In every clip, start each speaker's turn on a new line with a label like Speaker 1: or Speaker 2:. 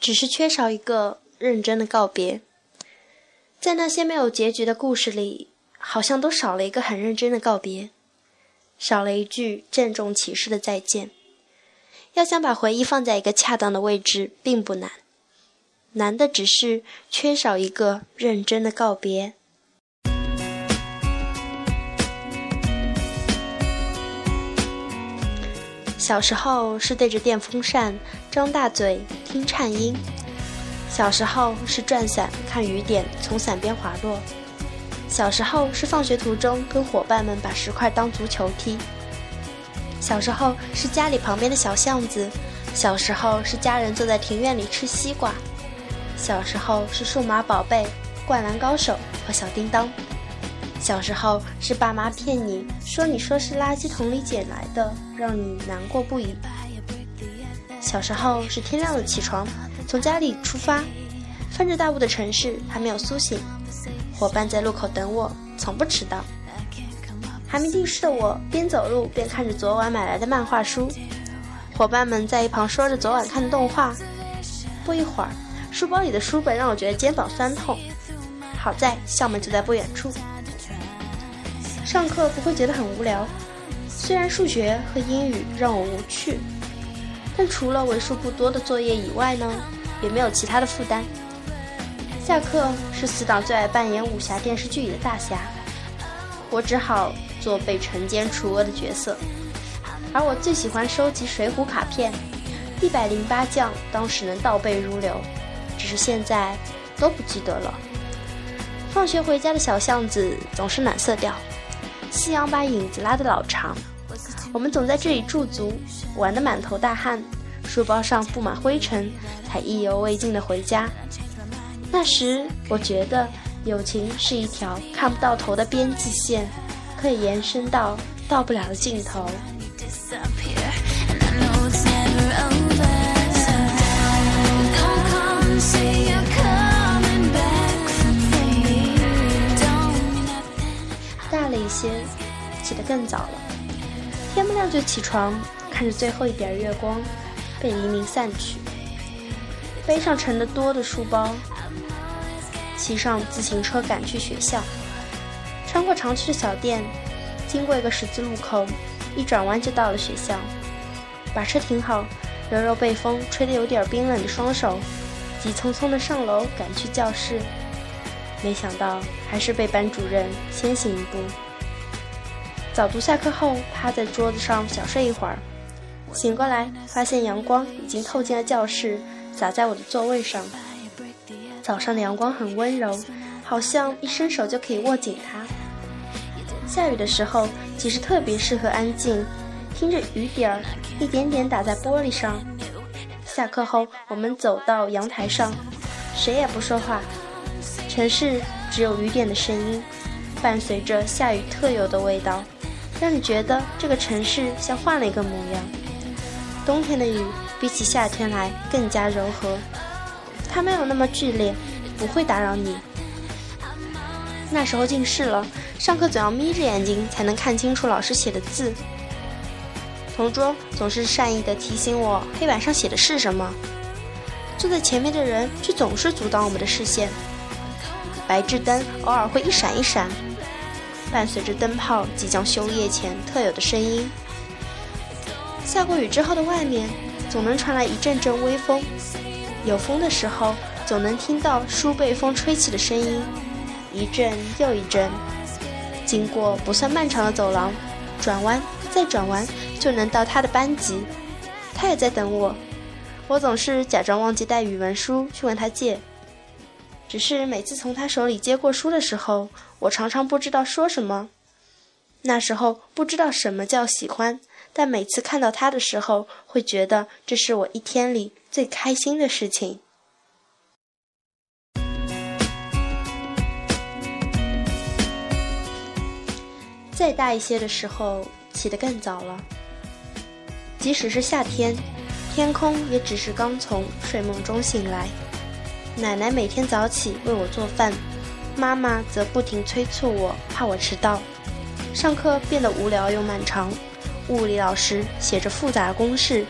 Speaker 1: 只是缺少一个认真的告别。在那些没有结局的故事里，好像都少了一个很认真的告别，少了一句郑重其事的再见。要想把回忆放在一个恰当的位置，并不难，难的只是缺少一个认真的告别。小时候是对着电风扇张大嘴听颤音，小时候是转伞看雨点从伞边滑落，小时候是放学途中跟伙伴们把石块当足球踢，小时候是家里旁边的小巷子，小时候是家人坐在庭院里吃西瓜，小时候是数码宝贝、灌篮高手和小叮当。小时候是爸妈骗你说你说是垃圾桶里捡来的，让你难过不已。小时候是天亮了起床，从家里出发，泛着大雾的城市还没有苏醒，伙伴在路口等我，从不迟到。还没定事的我边走路边看着昨晚买来的漫画书，伙伴们在一旁说着昨晚看的动画。不一会儿，书包里的书本让我觉得肩膀酸痛，好在校门就在不远处。上课不会觉得很无聊，虽然数学和英语让我无趣，但除了为数不多的作业以外呢，也没有其他的负担。下课是死党最爱扮演武侠电视剧里的大侠，我只好做被惩奸除恶的角色。而我最喜欢收集水浒卡片，一百零八将当时能倒背如流，只是现在都不记得了。放学回家的小巷子总是暖色调。夕阳把影子拉得老长，我们总在这里驻足，玩得满头大汗，书包上布满灰尘，才意犹未尽地回家。那时，我觉得友情是一条看不到头的边际线，可以延伸到到不了的尽头。大了一些起得更早了，天不亮就起床，看着最后一点月光被黎明散去，背上沉得多的书包，骑上自行车赶去学校，穿过常去的小店，经过一个十字路口，一转弯就到了学校，把车停好，揉揉被风吹得有点冰冷的双手，急匆匆地上楼赶去教室，没想到还是被班主任先行一步。早读下课后，趴在桌子上小睡一会儿，醒过来发现阳光已经透进了教室，洒在我的座位上。早上的阳光很温柔，好像一伸手就可以握紧它。下雨的时候，其实特别适合安静，听着雨点儿一点点打在玻璃上。下课后，我们走到阳台上，谁也不说话，城市只有雨点的声音，伴随着下雨特有的味道。让你觉得这个城市像换了一个模样。冬天的雨比起夏天来更加柔和，它没有那么剧烈，不会打扰你。那时候近视了，上课总要眯着眼睛才能看清楚老师写的字。同桌总是善意地提醒我黑板上写的是什么，坐在前面的人却总是阻挡我们的视线。白炽灯偶尔会一闪一闪。伴随着灯泡即将休业前特有的声音，下过雨之后的外面总能传来一阵阵微风，有风的时候总能听到书被风吹起的声音，一阵又一阵。经过不算漫长的走廊，转弯再转弯就能到他的班级，他也在等我。我总是假装忘记带语文书去问他借。只是每次从他手里接过书的时候，我常常不知道说什么。那时候不知道什么叫喜欢，但每次看到他的时候，会觉得这是我一天里最开心的事情。再大一些的时候，起得更早了。即使是夏天，天空也只是刚从睡梦中醒来。奶奶每天早起为我做饭，妈妈则不停催促我，怕我迟到。上课变得无聊又漫长，物理老师写着复杂的公式，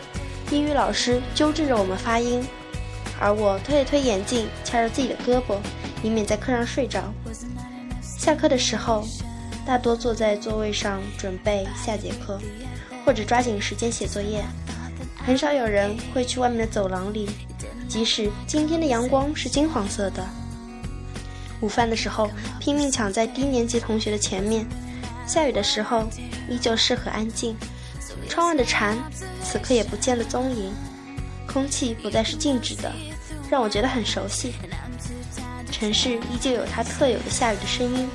Speaker 1: 英语老师纠正着我们发音，而我推了推眼镜，掐着自己的胳膊，以免在课上睡着。下课的时候，大多坐在座位上准备下节课，或者抓紧时间写作业。很少有人会去外面的走廊里，即使今天的阳光是金黄色的。午饭的时候，拼命抢在低年级同学的前面。下雨的时候，依旧适合安静。窗外的蝉，此刻也不见了踪影。空气不再是静止的，让我觉得很熟悉。城市依旧有它特有的下雨的声音，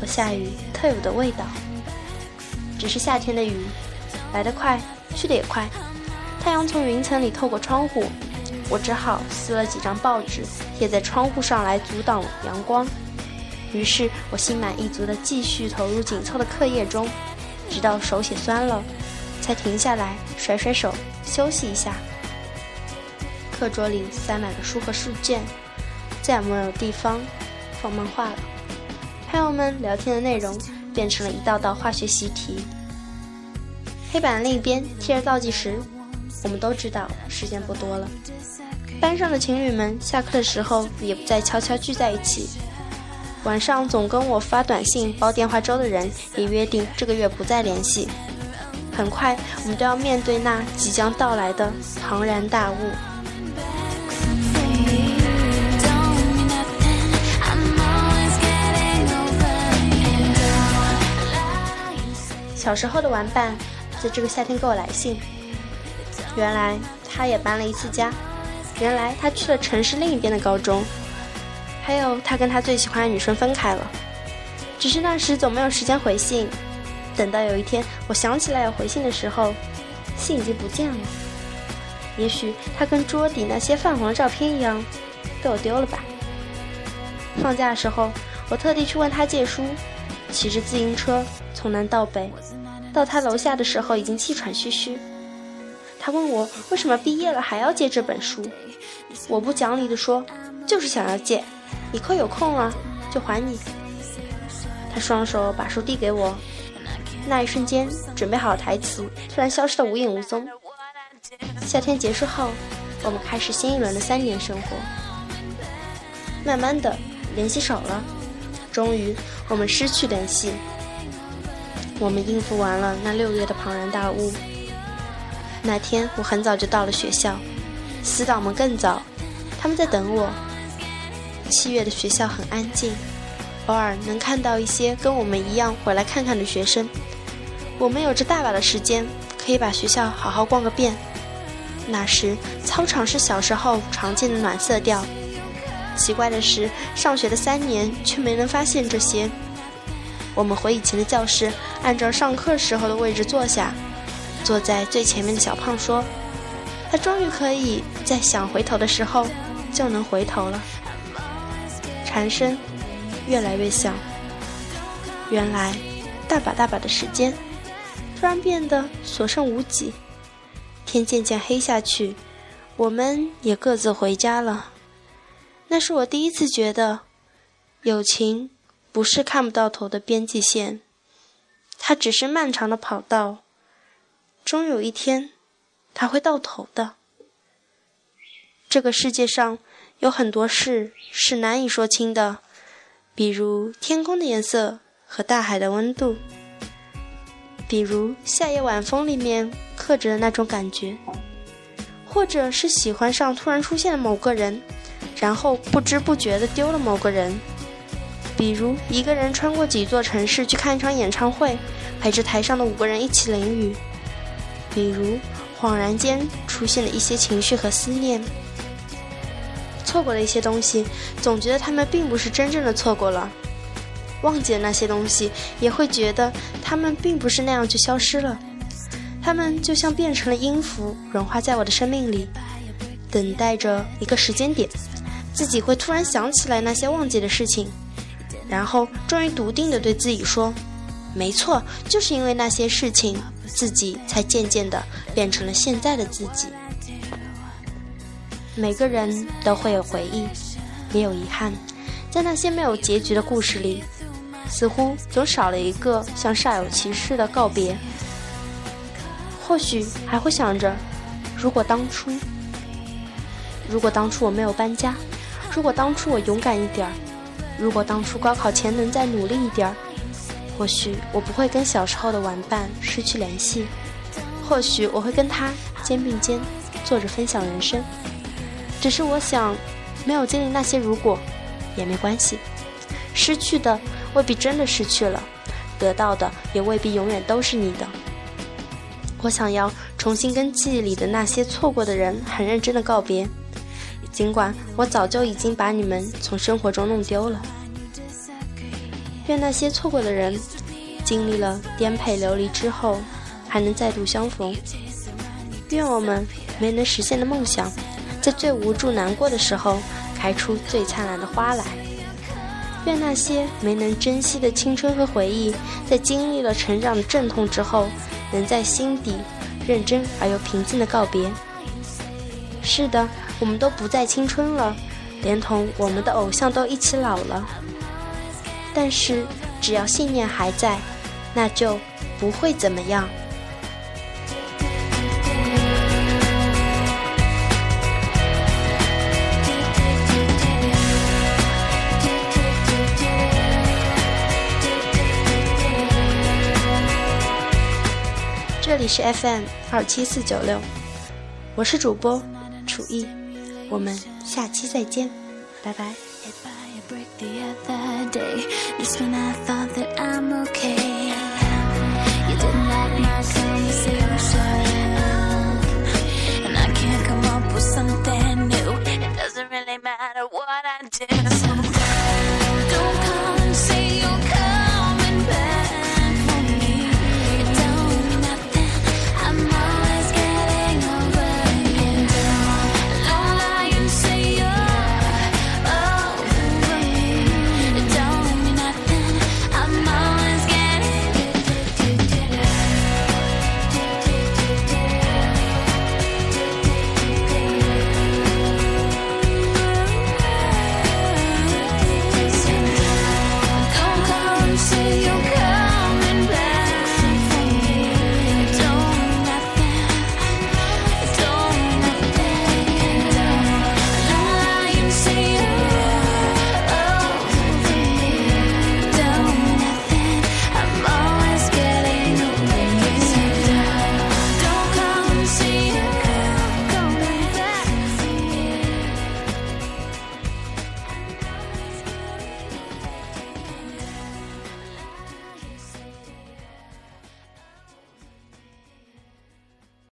Speaker 1: 和下雨特有的味道。只是夏天的雨，来得快，去得也快。太阳从云层里透过窗户，我只好撕了几张报纸贴在窗户上来阻挡阳光。于是我心满意足地继续投入紧凑的课业中，直到手写酸了，才停下来甩甩手休息一下。课桌里塞满了书和试卷，再也没有地方放漫画了。朋友们聊天的内容变成了一道道化学习题。黑板另一边贴着倒计时，我们都知道时间不多了。班上的情侣们下课的时候也不再悄悄聚在一起，晚上总跟我发短信煲电话粥的人也约定这个月不再联系。很快，我们都要面对那即将到来的庞然大物。小时候的玩伴，在这个夏天给我来信。原来他也搬了一次家，原来他去了城市另一边的高中，还有他跟他最喜欢的女生分开了。只是那时总没有时间回信，等到有一天我想起来要回信的时候，信已经不见了。也许他跟桌底那些泛红的照片一样，被我丢了吧。放假的时候，我特地去问他借书。骑着自行车从南到北，到他楼下的时候已经气喘吁吁。他问我为什么毕业了还要借这本书，我不讲理地说，就是想要借，以后有空了就还你。他双手把书递给我，那一瞬间准备好台词突然消失的无影无踪。夏天结束后，我们开始新一轮的三年生活，慢慢的联系少了。终于，我们失去联系。我们应付完了那六月的庞然大物。那天我很早就到了学校，死党们更早，他们在等我。七月的学校很安静，偶尔能看到一些跟我们一样回来看看的学生。我们有着大把的时间，可以把学校好好逛个遍。那时，操场是小时候常见的暖色调。奇怪的是，上学的三年却没能发现这些。我们回以前的教室，按照上课时候的位置坐下。坐在最前面的小胖说：“他终于可以在想回头的时候就能回头了。”蝉声越来越响。原来，大把大把的时间突然变得所剩无几。天渐渐黑下去，我们也各自回家了。那是我第一次觉得，友情不是看不到头的边际线，它只是漫长的跑道，终有一天，它会到头的。这个世界上有很多事是难以说清的，比如天空的颜色和大海的温度，比如夏夜晚风里面刻着的那种感觉，或者是喜欢上突然出现的某个人。然后不知不觉地丢了某个人，比如一个人穿过几座城市去看一场演唱会，陪着台上的五个人一起淋雨；比如恍然间出现了一些情绪和思念，错过了一些东西，总觉得他们并不是真正的错过了；忘记了那些东西，也会觉得他们并不是那样就消失了，他们就像变成了音符，融化在我的生命里，等待着一个时间点。自己会突然想起来那些忘记的事情，然后终于笃定地对自己说：“没错，就是因为那些事情，自己才渐渐地变成了现在的自己。”每个人都会有回忆，也有遗憾，在那些没有结局的故事里，似乎总少了一个像煞有其事的告别。或许还会想着，如果当初。如果当初我没有搬家，如果当初我勇敢一点儿，如果当初高考前能再努力一点儿，或许我不会跟小时候的玩伴失去联系，或许我会跟他肩并肩坐着分享人生。只是我想，没有经历那些如果，也没关系。失去的未必真的失去了，得到的也未必永远都是你的。我想要重新跟记忆里的那些错过的人很认真的告别，尽管我早就已经把你们从生活中弄丢了。愿那些错过的人，经历了颠沛流离之后，还能再度相逢。愿我们没能实现的梦想，在最无助难过的时候，开出最灿烂的花来。愿那些没能珍惜的青春和回忆，在经历了成长的阵痛之后，能在心底认真而又平静的告别。是的，我们都不再青春了，连同我们的偶像都一起老了。但是，只要信念还在，那就不会怎么样。这里是 FM 二七四九六，我是主播楚艺，我们下期再见，拜拜。break the other day, just when I thought that I'm okay. You didn't like my conversation.